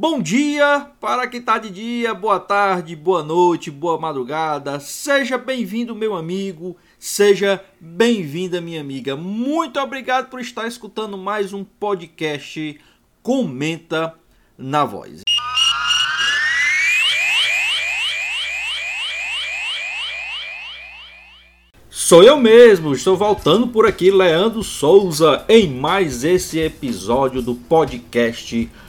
Bom dia para quem está de dia, boa tarde, boa noite, boa madrugada. Seja bem-vindo, meu amigo, seja bem-vinda, minha amiga. Muito obrigado por estar escutando mais um podcast Comenta na Voz. Sou eu mesmo, estou voltando por aqui, Leandro Souza, em mais esse episódio do podcast Comenta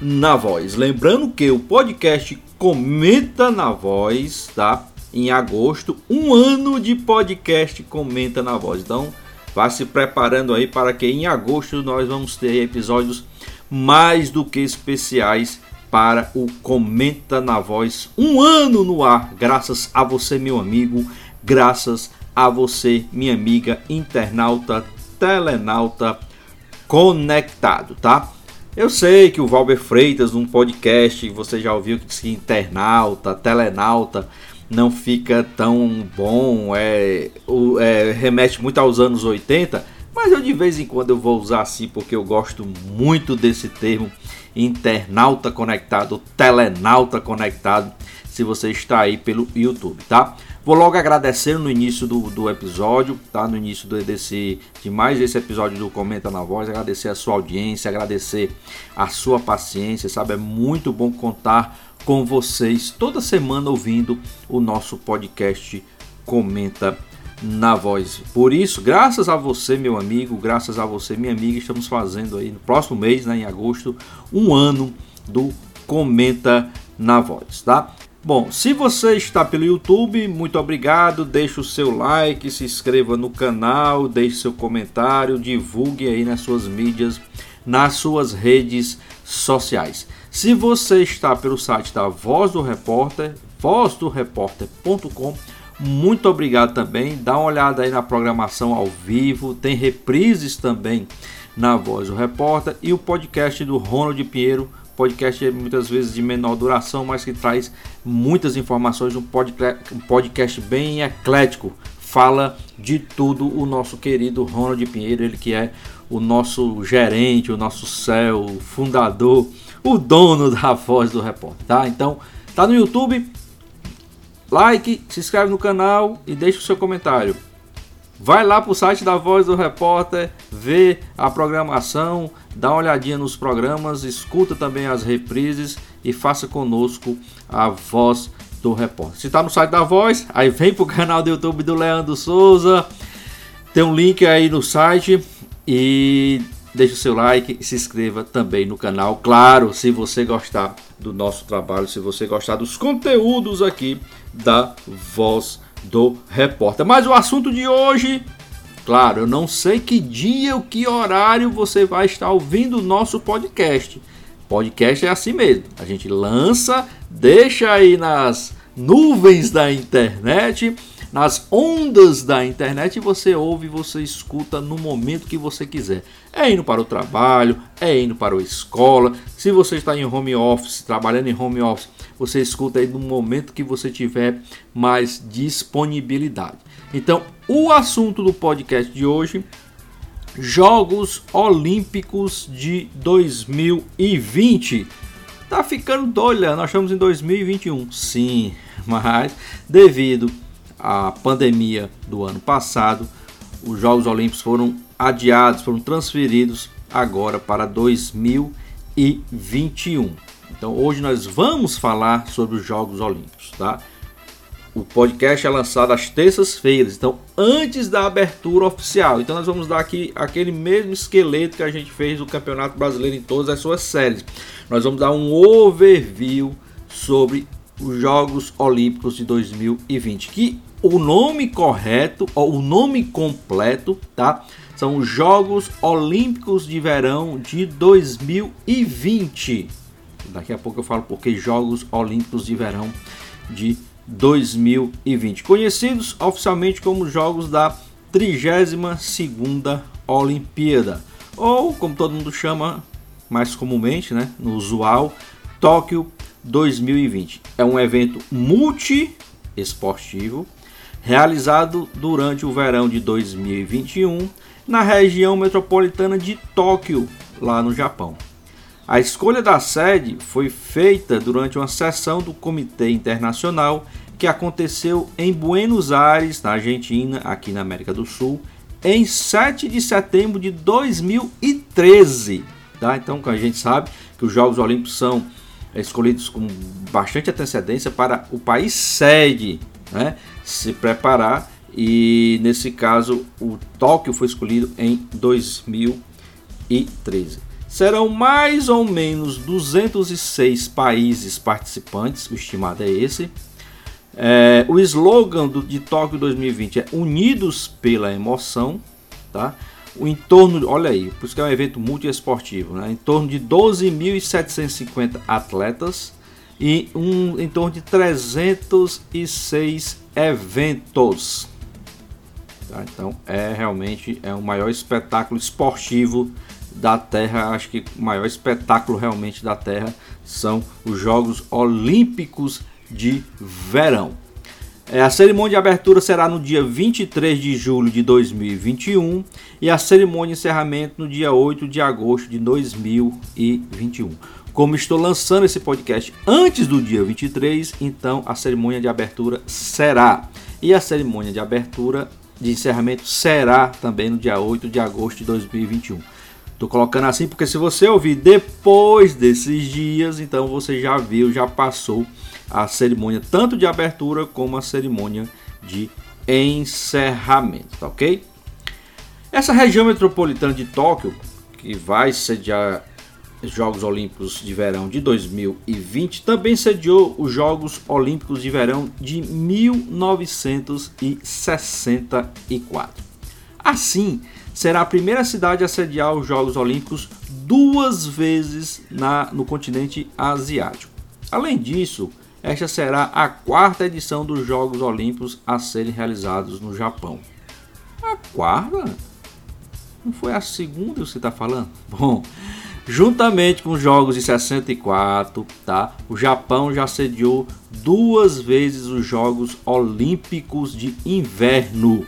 na Voz. Lembrando que o podcast Comenta na Voz, tá? Em agosto, um ano de podcast Comenta na Voz. Então, vá se preparando aí para que em agosto nós vamos ter episódios mais do que especiais para o Comenta na Voz. Um ano no ar, graças a você, meu amigo, graças a você, minha amiga internauta, telenauta conectado, tá? Eu sei que o Valber Freitas, num podcast, você já ouviu que diz que internauta, telenauta, não fica tão bom, é, é, remete muito aos anos 80, mas eu de vez em quando eu vou usar assim porque eu gosto muito desse termo, internauta conectado, telenauta conectado, se você está aí pelo YouTube, tá? Vou logo agradecer no início do, do episódio, tá? No início do, desse, de mais esse episódio do Comenta na Voz, agradecer a sua audiência, agradecer a sua paciência, sabe? É muito bom contar com vocês toda semana ouvindo o nosso podcast Comenta na Voz. Por isso, graças a você, meu amigo, graças a você, minha amiga, estamos fazendo aí no próximo mês, né, em agosto, um ano do Comenta na Voz, tá? Bom, se você está pelo YouTube, muito obrigado. Deixe o seu like, se inscreva no canal, deixe seu comentário, divulgue aí nas suas mídias, nas suas redes sociais. Se você está pelo site da Voz do Repórter, vozdoreporter.com, muito obrigado também. Dá uma olhada aí na programação ao vivo, tem reprises também na Voz do Repórter e o podcast do Ronald Pinheiro podcast é muitas vezes de menor duração, mas que traz muitas informações, um podcast, um podcast bem eclético. Fala de tudo o nosso querido Ronald Pinheiro, ele que é o nosso gerente, o nosso céu, o fundador, o dono da voz do repórter, tá? Então, tá no YouTube, like, se inscreve no canal e deixa o seu comentário. Vai lá para o site da Voz do Repórter, vê a programação, dá uma olhadinha nos programas, escuta também as reprises e faça conosco a Voz do Repórter. Se está no site da Voz, aí vem para o canal do YouTube do Leandro Souza, tem um link aí no site e deixe o seu like e se inscreva também no canal. Claro, se você gostar do nosso trabalho, se você gostar dos conteúdos aqui da Voz do repórter. Mas o assunto de hoje, claro, eu não sei que dia ou que horário você vai estar ouvindo o nosso podcast. Podcast é assim mesmo. A gente lança, deixa aí nas nuvens da internet, nas ondas da internet você ouve, você escuta no momento que você quiser. É indo para o trabalho, é indo para a escola. Se você está em home office, trabalhando em home office, você escuta aí no momento que você tiver mais disponibilidade. Então, o assunto do podcast de hoje Jogos Olímpicos de 2020. Tá ficando doido, nós estamos em 2021. Sim, mas devido à pandemia do ano passado, os Jogos Olímpicos foram adiados, foram transferidos agora para 2021. Então hoje nós vamos falar sobre os Jogos Olímpicos, tá? O podcast é lançado às terças-feiras, então antes da abertura oficial. Então nós vamos dar aqui aquele mesmo esqueleto que a gente fez do Campeonato Brasileiro em todas as suas séries. Nós vamos dar um overview sobre os Jogos Olímpicos de 2020, que o nome correto, ou o nome completo, tá? São os Jogos Olímpicos de Verão de 2020. Daqui a pouco eu falo porque Jogos Olímpicos de Verão de 2020, conhecidos oficialmente como Jogos da 32ª Olimpíada, ou como todo mundo chama mais comumente, né, no usual, Tóquio 2020. É um evento multi-esportivo realizado durante o verão de 2021 na região metropolitana de Tóquio, lá no Japão. A escolha da sede foi feita durante uma sessão do Comitê Internacional que aconteceu em Buenos Aires, na Argentina, aqui na América do Sul, em 7 de setembro de 2013. Tá? Então, a gente sabe que os Jogos Olímpicos são escolhidos com bastante antecedência para o país sede né, se preparar e nesse caso o Tóquio foi escolhido em 2013. Serão mais ou menos 206 países participantes, o estimado é esse. É, o slogan do, de Tóquio 2020 é Unidos pela Emoção, tá? O entorno, olha aí, por isso que é um evento multiesportivo, né? Em torno de 12.750 atletas e um, em torno de 306 eventos. Tá? Então é realmente é o maior espetáculo esportivo da Terra. Acho que o maior espetáculo realmente da Terra são os Jogos Olímpicos de Verão. É, a cerimônia de abertura será no dia 23 de julho de 2021 e a cerimônia de encerramento no dia 8 de agosto de 2021. Como estou lançando esse podcast antes do dia 23, então a cerimônia de abertura será. E a cerimônia de abertura de encerramento será também no dia 8 de agosto de 2021. Estou colocando assim porque se você ouvir depois desses dias, então você já viu, já passou a cerimônia tanto de abertura como a cerimônia de encerramento, tá ok? Essa região metropolitana de Tóquio, que vai sediar Jogos Olímpicos de Verão de 2020, também sediou os Jogos Olímpicos de Verão de 1964. Assim, será a primeira cidade a sediar os Jogos Olímpicos duas vezes na, no continente asiático. Além disso, esta será a quarta edição dos Jogos Olímpicos a serem realizados no Japão. A quarta? Não foi a segunda que você está falando? Bom, Juntamente com os jogos de 64, tá? O Japão já sediou duas vezes os Jogos Olímpicos de Inverno,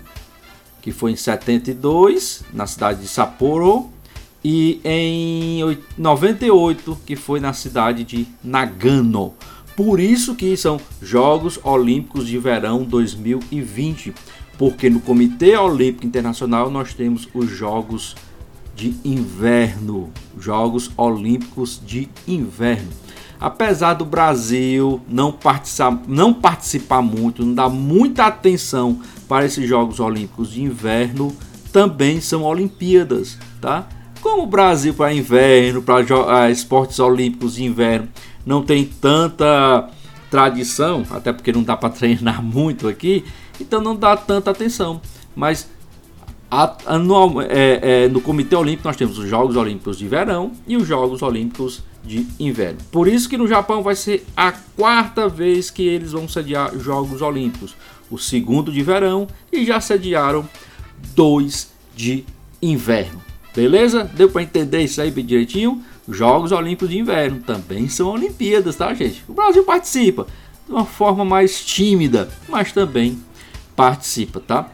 que foi em 72 na cidade de Sapporo e em 98 que foi na cidade de Nagano. Por isso que são Jogos Olímpicos de Verão 2020, porque no Comitê Olímpico Internacional nós temos os Jogos de inverno, Jogos Olímpicos de Inverno. Apesar do Brasil não participar, não participar muito, não dar muita atenção para esses Jogos Olímpicos de Inverno, também são Olimpíadas, tá? Como o Brasil para inverno, para uh, esportes olímpicos de inverno, não tem tanta tradição, até porque não dá para treinar muito aqui, então não dá tanta atenção. Mas Anual, é, é, no Comitê Olímpico nós temos os Jogos Olímpicos de Verão e os Jogos Olímpicos de Inverno. Por isso que no Japão vai ser a quarta vez que eles vão sediar Jogos Olímpicos. O segundo de verão e já sediaram dois de inverno. Beleza? Deu para entender isso aí bem direitinho? Jogos Olímpicos de Inverno também são Olimpíadas, tá, gente? O Brasil participa de uma forma mais tímida, mas também participa, tá?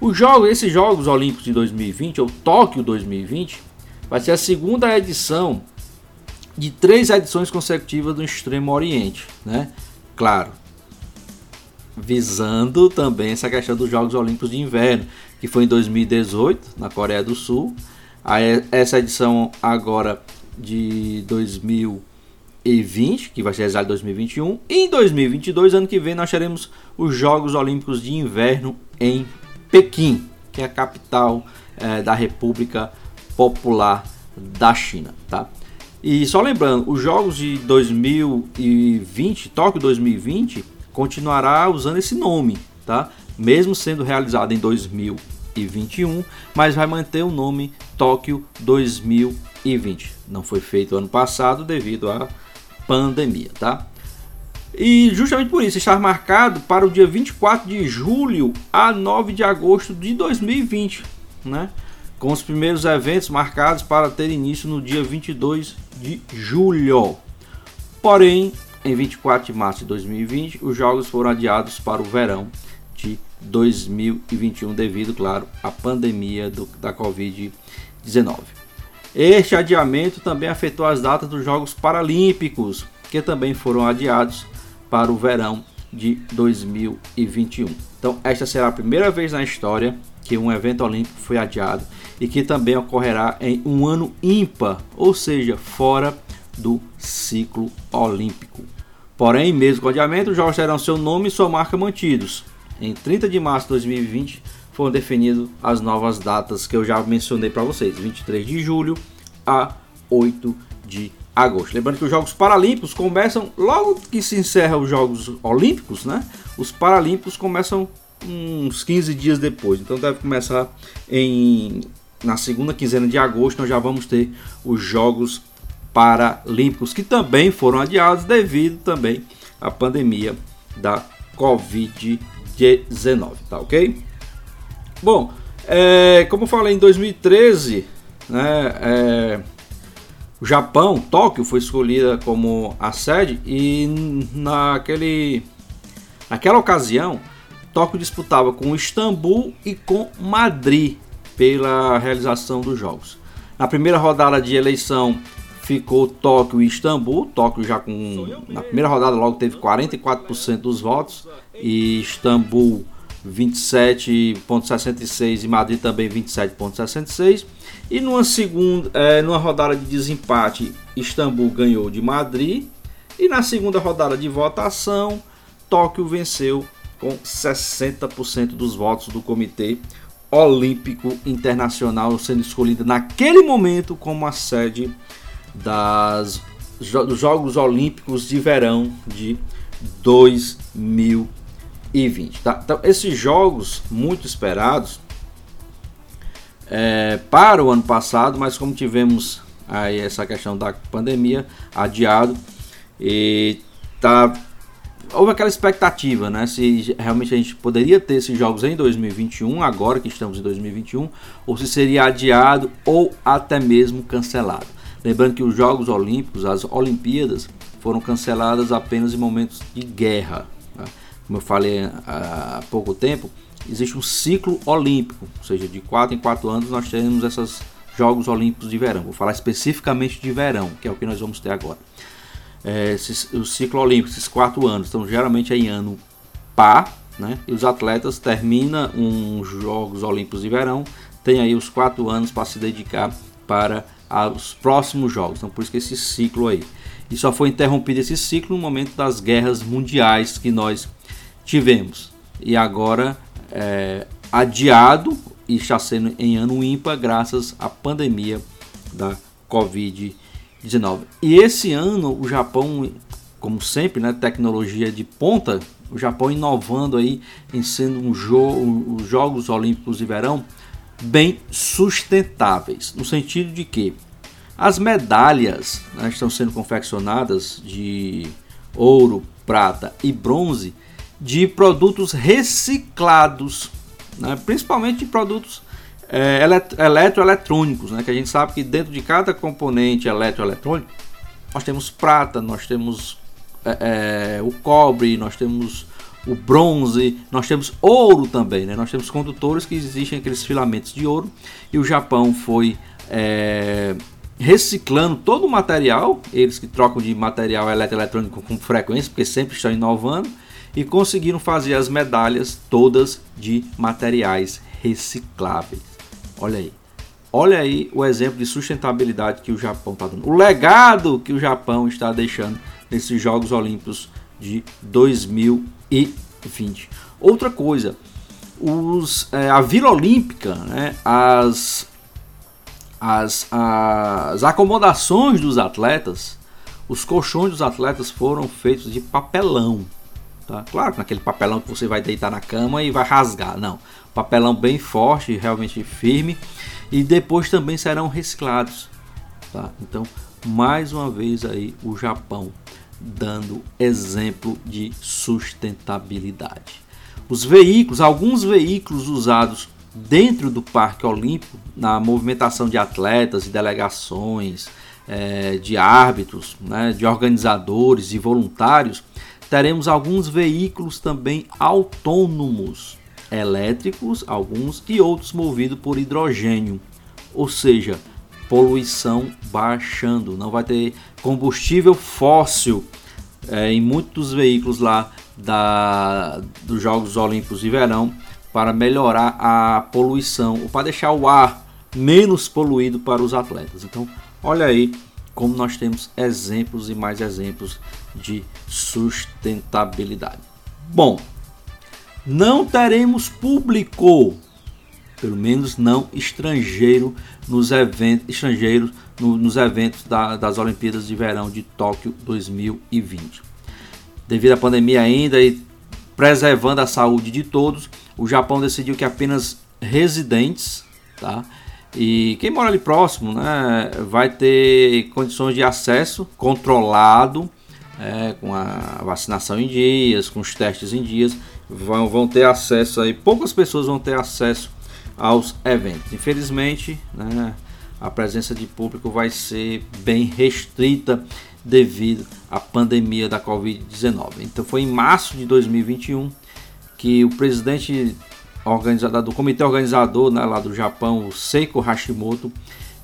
Os jogos, esses Jogos Olímpicos de 2020, ou Tóquio 2020, vai ser a segunda edição de três edições consecutivas do Extremo Oriente, né? Claro, visando também essa questão dos Jogos Olímpicos de Inverno, que foi em 2018 na Coreia do Sul. Essa edição agora de 2020, que vai ser realizada em 2021, e em 2022, ano que vem, nós teremos os Jogos Olímpicos de Inverno em Pequim, que é a capital é, da República Popular da China, tá? E só lembrando, os jogos de 2020, Tóquio 2020, continuará usando esse nome, tá? Mesmo sendo realizado em 2021, mas vai manter o nome Tóquio 2020. Não foi feito ano passado devido à pandemia, tá? E justamente por isso está marcado para o dia 24 de julho a 9 de agosto de 2020, né? Com os primeiros eventos marcados para ter início no dia 22 de julho. Porém, em 24 de março de 2020, os jogos foram adiados para o verão de 2021 devido, claro, à pandemia do, da Covid-19. Este adiamento também afetou as datas dos Jogos Paralímpicos, que também foram adiados para o verão de 2021. Então, esta será a primeira vez na história que um evento olímpico foi adiado e que também ocorrerá em um ano ímpar, ou seja, fora do ciclo olímpico. Porém, mesmo com o adiamento, os jogos terão seu nome e sua marca mantidos. Em 30 de março de 2020 foram definidas as novas datas que eu já mencionei para vocês, 23 de julho a 8 de agosto. Lembrando que os Jogos Paralímpicos começam logo que se encerra os Jogos Olímpicos, né? Os Paralímpicos começam uns 15 dias depois. Então deve começar em na segunda quinzena de agosto nós já vamos ter os Jogos Paralímpicos que também foram adiados devido também à pandemia da Covid-19, tá ok? Bom, é, como falei em 2013, né, é, o Japão, Tóquio foi escolhida como a sede e naquele, naquela ocasião Tóquio disputava com Istambul e com Madrid pela realização dos jogos. Na primeira rodada de eleição ficou Tóquio e Istambul. Tóquio já com na primeira rodada logo teve 44% dos votos e Istambul 27,66 e Madrid também 27,66. E numa segunda, é, numa rodada de desempate, Istambul ganhou de Madrid. E na segunda rodada de votação, Tóquio venceu com 60% dos votos do Comitê Olímpico Internacional, sendo escolhida naquele momento como a sede das, dos Jogos Olímpicos de Verão de 2020. Tá? Então, esses jogos muito esperados é, para o ano passado, mas como tivemos aí essa questão da pandemia adiado e tá houve aquela expectativa, né, se realmente a gente poderia ter esses jogos em 2021, agora que estamos em 2021, ou se seria adiado ou até mesmo cancelado. Lembrando que os Jogos Olímpicos, as Olimpíadas, foram canceladas apenas em momentos de guerra. Como eu falei há pouco tempo, existe um ciclo olímpico, ou seja, de 4 em 4 anos nós temos esses Jogos Olímpicos de verão. Vou falar especificamente de verão, que é o que nós vamos ter agora. É, esse, o ciclo olímpico, esses 4 anos, então geralmente é em ano par, né? E os atletas terminam uns Jogos Olímpicos de verão, tem aí os 4 anos para se dedicar para os próximos jogos. Então por isso que esse ciclo aí. E só foi interrompido esse ciclo no momento das guerras mundiais que nós tivemos. E agora é, adiado e está sendo em ano ímpar graças à pandemia da Covid-19. E esse ano o Japão, como sempre, né, tecnologia de ponta, o Japão inovando aí em sendo um jogo, os Jogos Olímpicos de Verão bem sustentáveis, no sentido de que as medalhas né, estão sendo confeccionadas de ouro, prata e bronze de produtos reciclados, né? principalmente de produtos é, eletroeletrônicos, né? que a gente sabe que dentro de cada componente eletroeletrônico nós temos prata, nós temos é, é, o cobre, nós temos o bronze, nós temos ouro também, né? nós temos condutores que existem aqueles filamentos de ouro e o Japão foi é, reciclando todo o material, eles que trocam de material eletroeletrônico com frequência, porque sempre estão inovando e conseguiram fazer as medalhas todas de materiais recicláveis. Olha aí. Olha aí o exemplo de sustentabilidade que o Japão está dando. O legado que o Japão está deixando nesses Jogos Olímpicos de 2020. Outra coisa, os, é, a Vila Olímpica, né, as, as, as acomodações dos atletas, os colchões dos atletas foram feitos de papelão. Tá? Claro que naquele papelão que você vai deitar na cama e vai rasgar, não. Papelão bem forte, realmente firme. E depois também serão reciclados. Tá? Então, mais uma vez aí o Japão dando exemplo de sustentabilidade. Os veículos, alguns veículos usados dentro do Parque Olímpico, na movimentação de atletas e delegações, é, de árbitros, né, de organizadores e voluntários, teremos alguns veículos também autônomos, elétricos, alguns e outros movidos por hidrogênio, ou seja, poluição baixando, não vai ter combustível fóssil é, em muitos veículos lá da, dos Jogos Olímpicos de Verão para melhorar a poluição ou para deixar o ar menos poluído para os atletas. Então, olha aí como nós temos exemplos e mais exemplos de sustentabilidade. Bom, não teremos público, pelo menos não estrangeiro nos eventos estrangeiros no, nos eventos da, das Olimpíadas de Verão de Tóquio 2020. Devido à pandemia ainda e preservando a saúde de todos, o Japão decidiu que apenas residentes, tá? E quem mora ali próximo, né, vai ter condições de acesso controlado, é, com a vacinação em dias, com os testes em dias, vão, vão ter acesso aí. Poucas pessoas vão ter acesso aos eventos. Infelizmente, né, a presença de público vai ser bem restrita devido à pandemia da Covid-19. Então foi em março de 2021 que o presidente organizador do comitê organizador né, lá do Japão, o Seiko Hashimoto,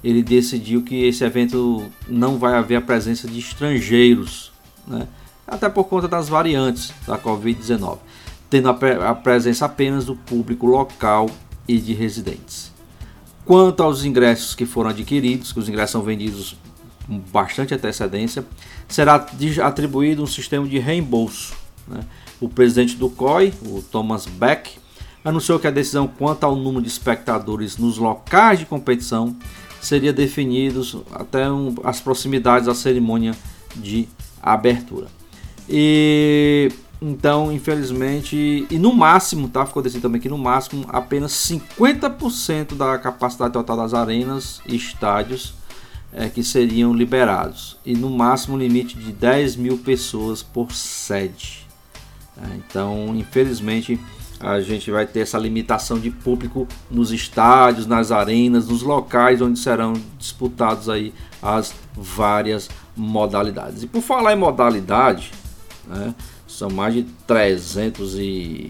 ele decidiu que esse evento não vai haver a presença de estrangeiros, né, até por conta das variantes da Covid-19, tendo a, a presença apenas do público local e de residentes. Quanto aos ingressos que foram adquiridos, que os ingressos são vendidos com bastante antecedência, será atribuído um sistema de reembolso. Né? O presidente do COI, o Thomas Beck, anunciou que a decisão quanto ao número de espectadores nos locais de competição seria definidos até um, as proximidades da cerimônia de abertura. E então, infelizmente, e no máximo, tá? Ficou decidido também que no máximo apenas 50% da capacidade total das arenas e estádios é, que seriam liberados. E no máximo limite de 10 mil pessoas por sede. É, então, infelizmente, a gente vai ter essa limitação de público nos estádios, nas arenas, nos locais onde serão disputados aí as várias modalidades. E por falar em modalidade, né, são mais de 300 e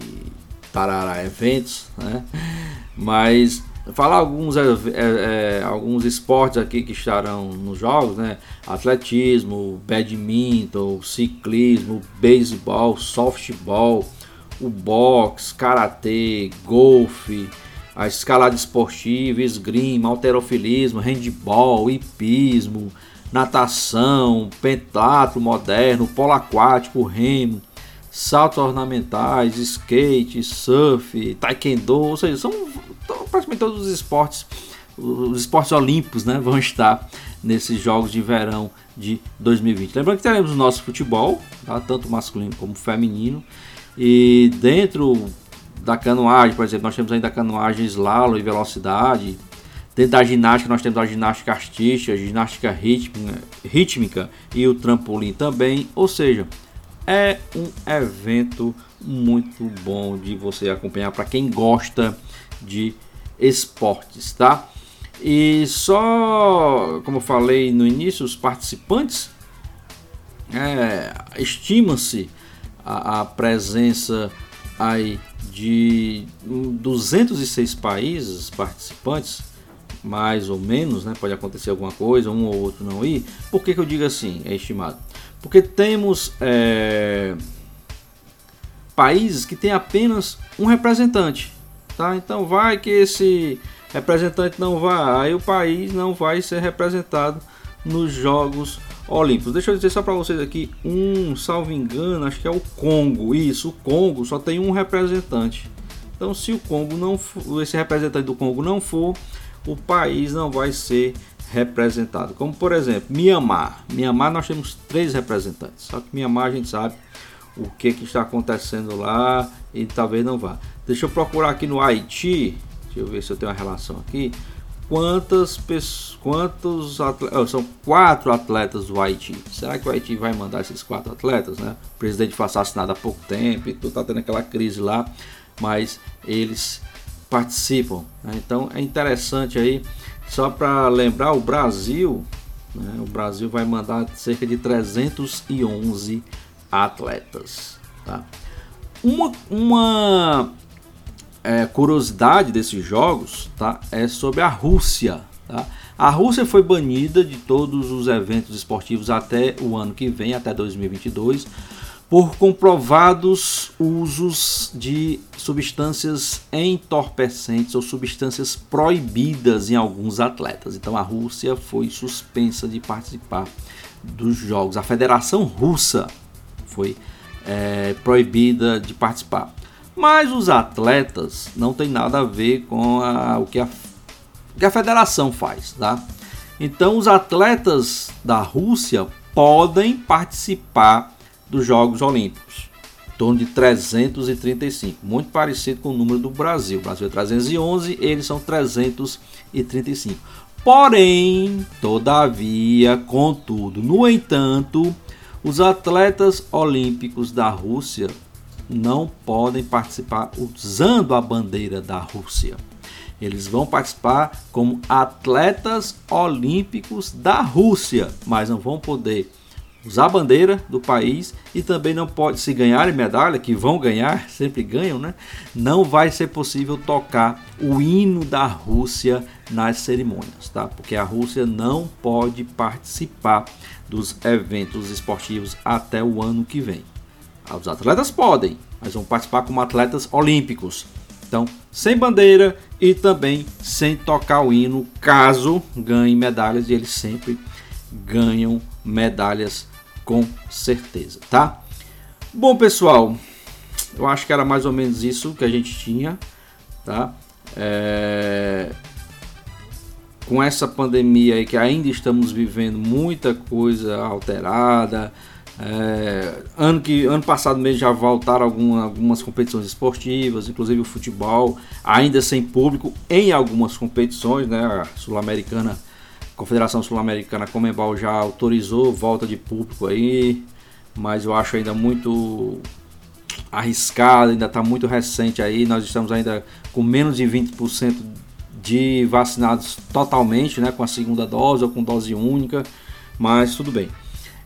tarará eventos, né? Mas falar alguns, é, é, alguns esportes aqui que estarão nos jogos, né? Atletismo, badminton, ciclismo, beisebol, softball, o boxe, karatê, golfe, a escalada esportiva, esgrima, alterofilismo, handball, hipismo, natação, pentatlo moderno, polo aquático, remo, saltos ornamentais, skate, surf, taekwondo, ou seja, são praticamente todos os esportes, os esportes olímpicos, né, vão estar nesses jogos de verão de 2020. Lembrando que teremos o nosso futebol, tá, tanto masculino como feminino, e dentro da canoagem, por exemplo, nós temos ainda a canoagem slalom e velocidade. Dentro da ginástica, nós temos a ginástica artística, a ginástica rítmica, rítmica e o trampolim também. Ou seja, é um evento muito bom de você acompanhar para quem gosta de esportes, tá? E só, como eu falei no início, os participantes é, estima-se a, a, presença aí de 206 países participantes, mais ou menos, né? Pode acontecer alguma coisa, um ou outro não ir. Por que, que eu digo assim? É estimado porque temos é, países que têm apenas um representante. Tá? Então vai que esse representante não vai, aí o país não vai ser representado nos Jogos Olímpicos. Deixa eu dizer só para vocês aqui, um, salvo engano, acho que é o Congo. Isso, o Congo só tem um representante. Então, se o Congo não for, esse representante do Congo não for, o país não vai ser representado. Como por exemplo, Mianmar. Mianmar nós temos três representantes. Só que Mianmar a gente sabe o que, que está acontecendo lá e talvez não vá. Deixa eu procurar aqui no Haiti. Deixa eu ver se eu tenho uma relação aqui. quantas pessoas, quantos atletas, são quatro atletas do Haiti. Será que o Haiti vai mandar esses quatro atletas, né? O presidente foi assassinado há pouco tempo e tudo tá tendo aquela crise lá, mas eles participam. Né? Então é interessante aí, só para lembrar, o Brasil, né? o Brasil vai mandar cerca de 311 atletas. Tá? Uma, uma é, curiosidade desses jogos tá, é sobre a Rússia. Tá? A Rússia foi banida de todos os eventos esportivos até o ano que vem, até 2022, por comprovados usos de substâncias entorpecentes ou substâncias proibidas em alguns atletas. Então a Rússia foi suspensa de participar dos jogos. A Federação Russa foi é, proibida de participar. Mas os atletas não tem nada a ver com a, o, que a, o que a federação faz, tá? Então os atletas da Rússia podem participar dos Jogos Olímpicos, em torno de 335, muito parecido com o número do Brasil. O Brasil é 311, eles são 335. Porém, todavia, contudo, no entanto, os atletas olímpicos da Rússia não podem participar usando a bandeira da Rússia. Eles vão participar como atletas olímpicos da Rússia, mas não vão poder usar a bandeira do país e também não pode se ganharem medalha, que vão ganhar, sempre ganham, né? Não vai ser possível tocar o hino da Rússia nas cerimônias, tá? Porque a Rússia não pode participar dos eventos esportivos até o ano que vem. Os atletas podem, mas vão participar como atletas olímpicos. Então, sem bandeira e também sem tocar o hino, caso ganhem medalhas, e eles sempre ganham medalhas com certeza, tá? Bom, pessoal, eu acho que era mais ou menos isso que a gente tinha, tá? É... Com essa pandemia aí que ainda estamos vivendo muita coisa alterada, é, ano, que, ano passado mesmo já voltaram alguma, algumas competições esportivas, inclusive o futebol, ainda sem público em algumas competições, né? A Sul-Americana, Confederação Sul-Americana Comembol já autorizou volta de público aí, mas eu acho ainda muito arriscado, ainda está muito recente aí. Nós estamos ainda com menos de 20% de vacinados totalmente, né? Com a segunda dose ou com dose única, mas tudo bem.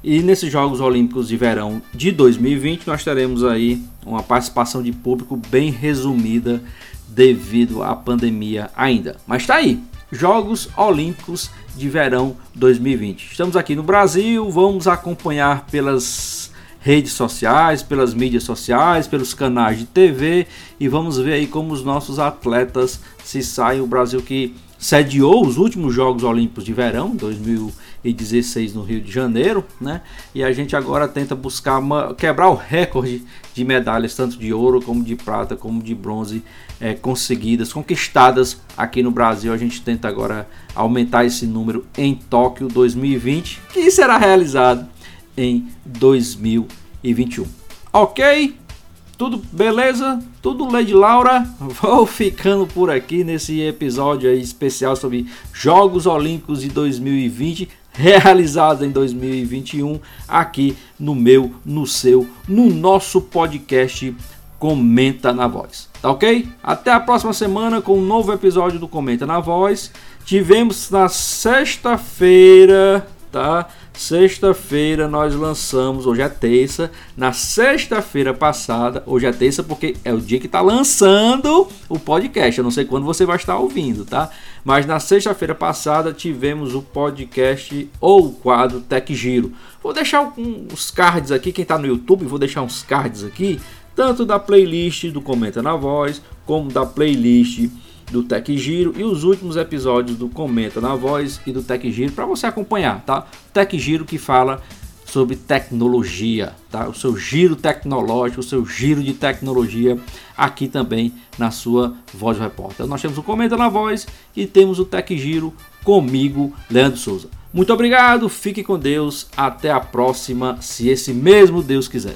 E nesses Jogos Olímpicos de Verão de 2020 nós teremos aí uma participação de público bem resumida devido à pandemia ainda. Mas está aí, Jogos Olímpicos de Verão 2020. Estamos aqui no Brasil, vamos acompanhar pelas redes sociais, pelas mídias sociais, pelos canais de TV e vamos ver aí como os nossos atletas se saem. O Brasil que sediou os últimos Jogos Olímpicos de Verão 2020 2016 no Rio de Janeiro, né? E a gente agora tenta buscar uma, quebrar o recorde de medalhas, tanto de ouro como de prata, como de bronze, é, conseguidas, conquistadas aqui no Brasil. A gente tenta agora aumentar esse número em Tóquio 2020, que será realizado em 2021. Ok? Tudo beleza? Tudo Lady Laura? Vou ficando por aqui nesse episódio especial sobre Jogos Olímpicos de 2020 realizada em 2021 aqui no meu, no seu, no nosso podcast Comenta na Voz. Tá ok? Até a próxima semana com um novo episódio do Comenta na Voz. Tivemos na sexta-feira, tá? Sexta-feira nós lançamos, hoje é terça. Na sexta-feira passada, hoje é terça porque é o dia que está lançando o podcast. Eu não sei quando você vai estar ouvindo, tá? Mas na sexta-feira passada tivemos o podcast ou o quadro Tech Giro. Vou deixar uns cards aqui, quem está no YouTube, vou deixar uns cards aqui, tanto da playlist do Comenta na Voz, como da playlist do Tech Giro e os últimos episódios do Comenta na Voz e do Tech Giro para você acompanhar, tá? Tech Giro que fala sobre tecnologia, tá? O seu giro tecnológico, o seu giro de tecnologia aqui também na sua Voz Repórter. Nós temos o Comenta na Voz e temos o Tech Giro comigo, Leandro Souza. Muito obrigado, fique com Deus, até a próxima, se esse mesmo Deus quiser.